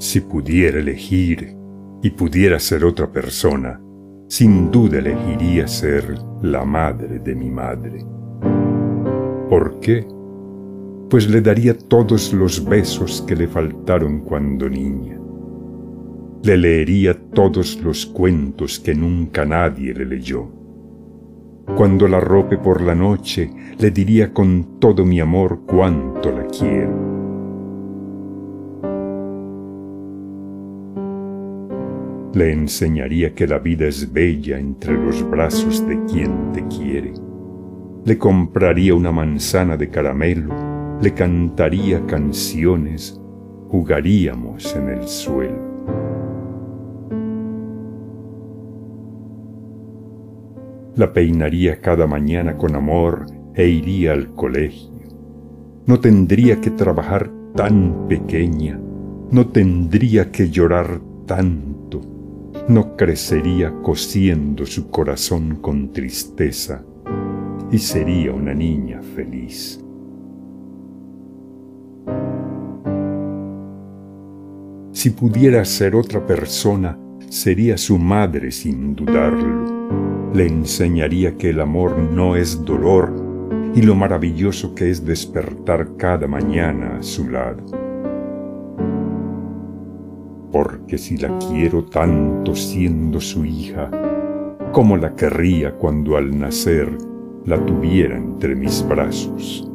Si pudiera elegir y pudiera ser otra persona, sin duda elegiría ser la madre de mi madre. ¿Por qué? Pues le daría todos los besos que le faltaron cuando niña. Le leería todos los cuentos que nunca nadie le leyó. Cuando la rope por la noche, le diría con todo mi amor cuánto la quiero. Le enseñaría que la vida es bella entre los brazos de quien te quiere. Le compraría una manzana de caramelo, le cantaría canciones, jugaríamos en el suelo. La peinaría cada mañana con amor e iría al colegio. No tendría que trabajar tan pequeña, no tendría que llorar tanto no crecería cosiendo su corazón con tristeza y sería una niña feliz. Si pudiera ser otra persona, sería su madre sin dudarlo. Le enseñaría que el amor no es dolor y lo maravilloso que es despertar cada mañana a su lado porque si la quiero tanto siendo su hija, ¿cómo la querría cuando al nacer la tuviera entre mis brazos?